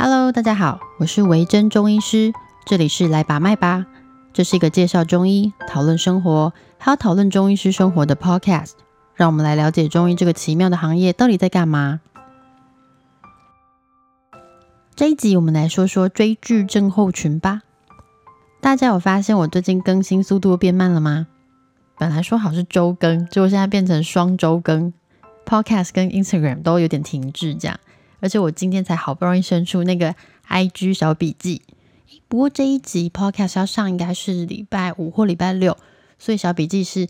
Hello，大家好，我是维珍中医师，这里是来把脉吧。这是一个介绍中医、讨论生活，还有讨论中医师生活的 Podcast。让我们来了解中医这个奇妙的行业到底在干嘛。这一集我们来说说追剧症候群吧。大家有发现我最近更新速度变慢了吗？本来说好是周更，结果现在变成双周更，Podcast 跟 Instagram 都有点停滞这样。而且我今天才好不容易生出那个 IG 小笔记，不过这一集 Podcast 要上应该是礼拜五或礼拜六，所以小笔记是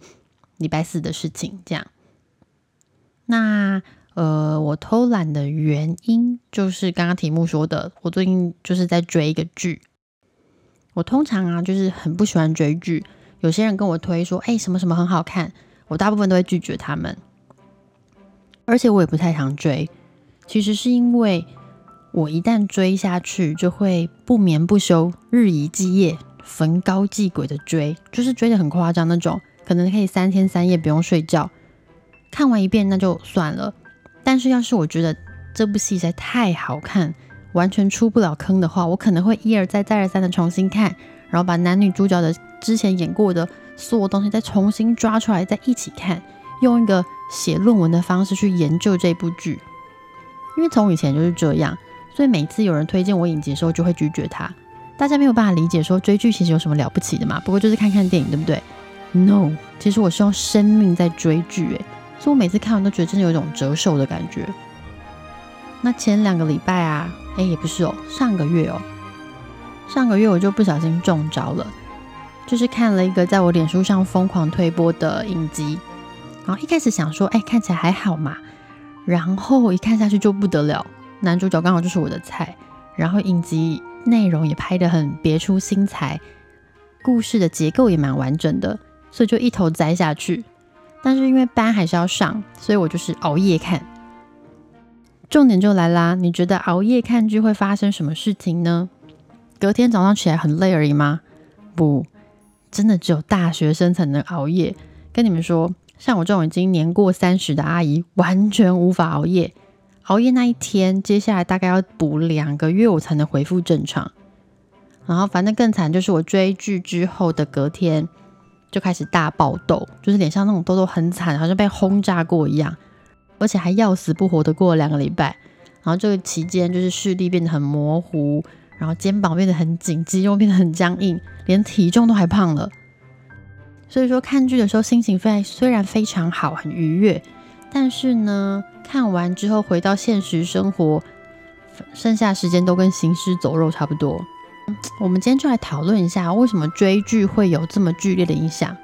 礼拜四的事情。这样，那呃，我偷懒的原因就是刚刚题目说的，我最近就是在追一个剧。我通常啊，就是很不喜欢追剧。有些人跟我推说，哎，什么什么很好看，我大部分都会拒绝他们，而且我也不太常追。其实是因为我一旦追下去，就会不眠不休、日以继夜、焚高继鬼的追，就是追的很夸张那种，可能可以三天三夜不用睡觉。看完一遍那就算了，但是要是我觉得这部戏实在太好看，完全出不了坑的话，我可能会一而再、再而三的重新看，然后把男女主角的之前演过的所有东西再重新抓出来，再一起看，用一个写论文的方式去研究这部剧。因为从以前就是这样，所以每次有人推荐我影集的时候，就会拒绝他。大家没有办法理解说追剧其实有什么了不起的嘛？不过就是看看电影，对不对？No，其实我是用生命在追剧，诶，所以我每次看完都觉得真的有一种折寿的感觉。那前两个礼拜啊，哎，也不是哦，上个月哦，上个月我就不小心中招了，就是看了一个在我脸书上疯狂推播的影集，然后一开始想说，哎，看起来还好嘛。然后一看下去就不得了，男主角刚好就是我的菜，然后影集内容也拍得很别出心裁，故事的结构也蛮完整的，所以就一头栽下去。但是因为班还是要上，所以我就是熬夜看。重点就来啦，你觉得熬夜看剧会发生什么事情呢？隔天早上起来很累而已吗？不，真的只有大学生才能熬夜。跟你们说。像我这种已经年过三十的阿姨，完全无法熬夜。熬夜那一天，接下来大概要补两个月，我才能恢复正常。然后，反正更惨就是我追剧之后的隔天就开始大爆痘，就是脸上那种痘痘很惨，好像被轰炸过一样，而且还要死不活的过了两个礼拜。然后这个期间就是视力变得很模糊，然后肩膀变得很紧，肌肉变得很僵硬，连体重都还胖了。所以说看剧的时候心情非虽然非常好很愉悦，但是呢，看完之后回到现实生活，剩下时间都跟行尸走肉差不多。我们今天就来讨论一下，为什么追剧会有这么剧烈的影响？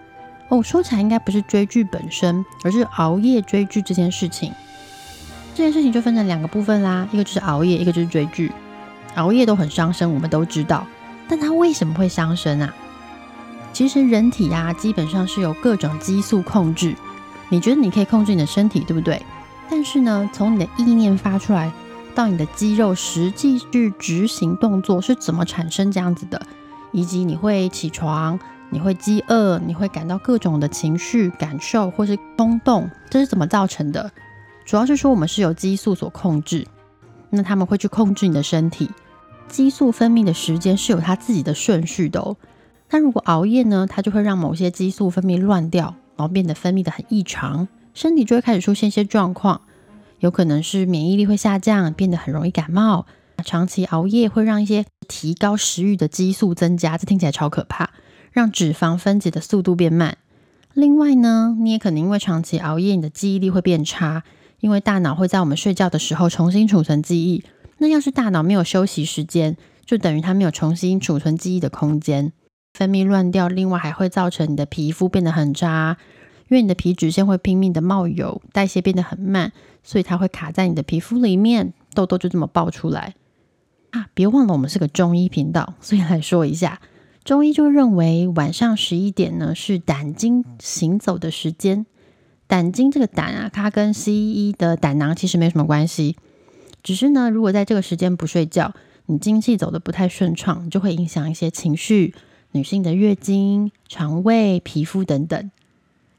哦，说起来应该不是追剧本身，而是熬夜追剧这件事情。这件事情就分成两个部分啦，一个就是熬夜，一个就是追剧。熬夜都很伤身，我们都知道，但它为什么会伤身啊？其实人体呀，基本上是有各种激素控制。你觉得你可以控制你的身体，对不对？但是呢，从你的意念发出来，到你的肌肉实际去执行动作，是怎么产生这样子的？以及你会起床，你会饥饿，你会感到各种的情绪感受，或是冲动，这是怎么造成的？主要是说我们是由激素所控制，那他们会去控制你的身体。激素分泌的时间是有它自己的顺序的哦。但如果熬夜呢，它就会让某些激素分泌乱掉，然后变得分泌的很异常，身体就会开始出现一些状况，有可能是免疫力会下降，变得很容易感冒。长期熬夜会让一些提高食欲的激素增加，这听起来超可怕，让脂肪分解的速度变慢。另外呢，你也可能因为长期熬夜，你的记忆力会变差，因为大脑会在我们睡觉的时候重新储存记忆。那要是大脑没有休息时间，就等于它没有重新储存记忆的空间。分泌乱掉，另外还会造成你的皮肤变得很渣，因为你的皮脂腺会拼命的冒油，代谢变得很慢，所以它会卡在你的皮肤里面，痘痘就这么爆出来啊！别忘了我们是个中医频道，所以来说一下，中医就认为晚上十一点呢是胆经行走的时间。胆经这个胆啊，它跟西医的胆囊其实没什么关系，只是呢，如果在这个时间不睡觉，你经气走的不太顺畅，就会影响一些情绪。女性的月经、肠胃、皮肤等等，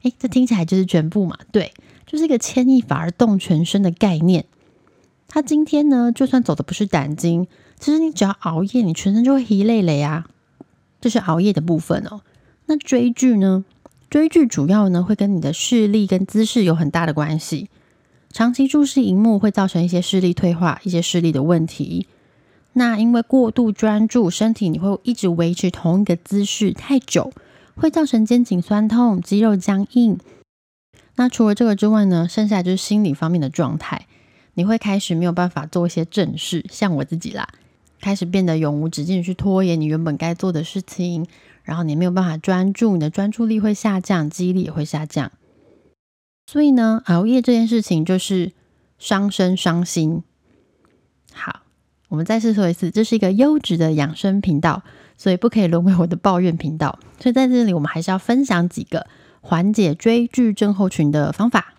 诶，这听起来就是全部嘛？对，就是一个牵一发而动全身的概念。他今天呢，就算走的不是胆经，其实你只要熬夜，你全身就会疲累累啊。这是熬夜的部分哦。那追剧呢？追剧主要呢会跟你的视力跟姿势有很大的关系。长期注视荧幕会造成一些视力退化、一些视力的问题。那因为过度专注，身体你会一直维持同一个姿势太久，会造成肩颈酸痛、肌肉僵硬。那除了这个之外呢，剩下就是心理方面的状态，你会开始没有办法做一些正事，像我自己啦，开始变得永无止境去拖延你原本该做的事情，然后你没有办法专注，你的专注力会下降，记忆力也会下降。所以呢，熬夜这件事情就是伤身伤心。好，我们再次说一次，这是一个优质的养生频道，所以不可以沦为我的抱怨频道。所以在这里，我们还是要分享几个。缓解追剧症候群的方法，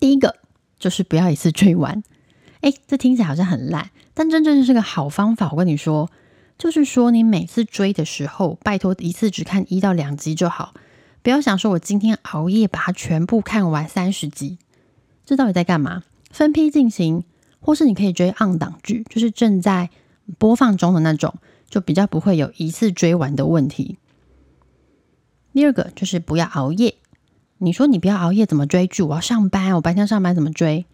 第一个就是不要一次追完。哎，这听起来好像很烂，但真正是个好方法。我跟你说，就是说你每次追的时候，拜托一次只看一到两集就好，不要想说我今天熬夜把它全部看完三十集，这到底在干嘛？分批进行，或是你可以追 on 档剧，就是正在播放中的那种，就比较不会有一次追完的问题。第二个就是不要熬夜。你说你不要熬夜，怎么追剧？我要上班，我白天上班怎么追？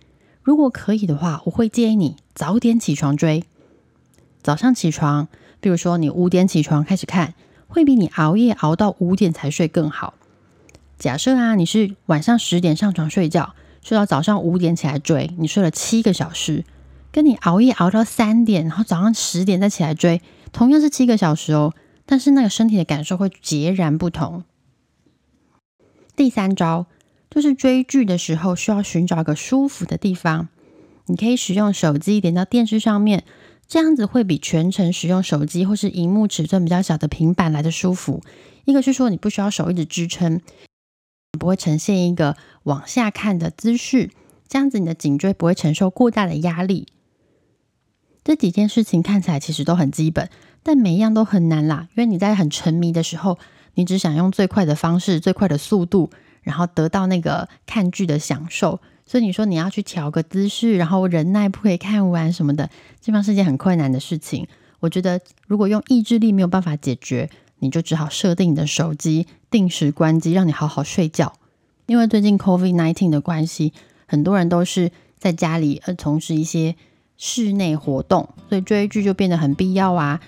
如果可以的话，我会建议你早点起床追。早上起床，比如说你五点起床开始看，会比你熬夜熬到五点才睡更好。假设啊，你是晚上十点上床睡觉，睡到早上五点起来追，你睡了七个小时，跟你熬夜熬到三点，然后早上十点再起来追，同样是七个小时哦，但是那个身体的感受会截然不同。第三招就是追剧的时候需要寻找一个舒服的地方，你可以使用手机连到电视上面，这样子会比全程使用手机或是荧幕尺寸比较小的平板来的舒服。一个是说你不需要手一直支撑，不会呈现一个往下看的姿势，这样子你的颈椎不会承受过大的压力。这几件事情看起来其实都很基本，但每一样都很难啦，因为你在很沉迷的时候。你只想用最快的方式、最快的速度，然后得到那个看剧的享受。所以你说你要去调个姿势，然后忍耐不可以看完什么的，基本上是件很困难的事情。我觉得如果用意志力没有办法解决，你就只好设定你的手机定时关机，让你好好睡觉。因为最近 COVID nineteen 的关系，很多人都是在家里呃从事一些室内活动，所以追剧就变得很必要啊。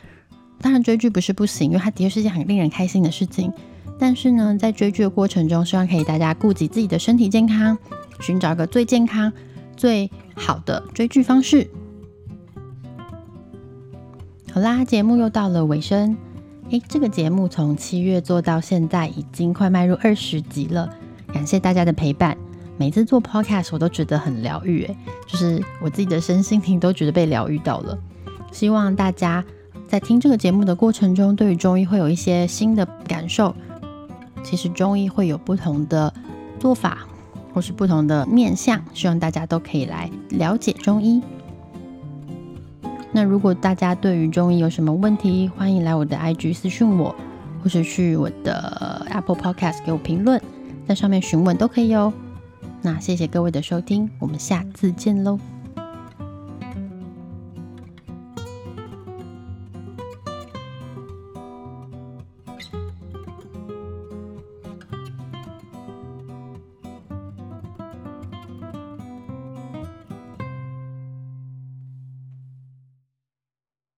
当然追剧不是不行，因为它的确是件很令人开心的事情。但是呢，在追剧的过程中，希望可以大家顾及自己的身体健康，寻找一个最健康、最好的追剧方式。好啦，节目又到了尾声。诶，这个节目从七月做到现在，已经快迈入二十集了。感谢大家的陪伴。每次做 podcast 我都觉得很疗愈，诶，就是我自己的身心灵都觉得被疗愈到了。希望大家。在听这个节目的过程中，对于中医会有一些新的感受。其实中医会有不同的做法，或是不同的面相，希望大家都可以来了解中医。那如果大家对于中医有什么问题，欢迎来我的 IG 私信我，或者去我的 Apple Podcast 给我评论，在上面询问都可以哦。那谢谢各位的收听，我们下次见喽。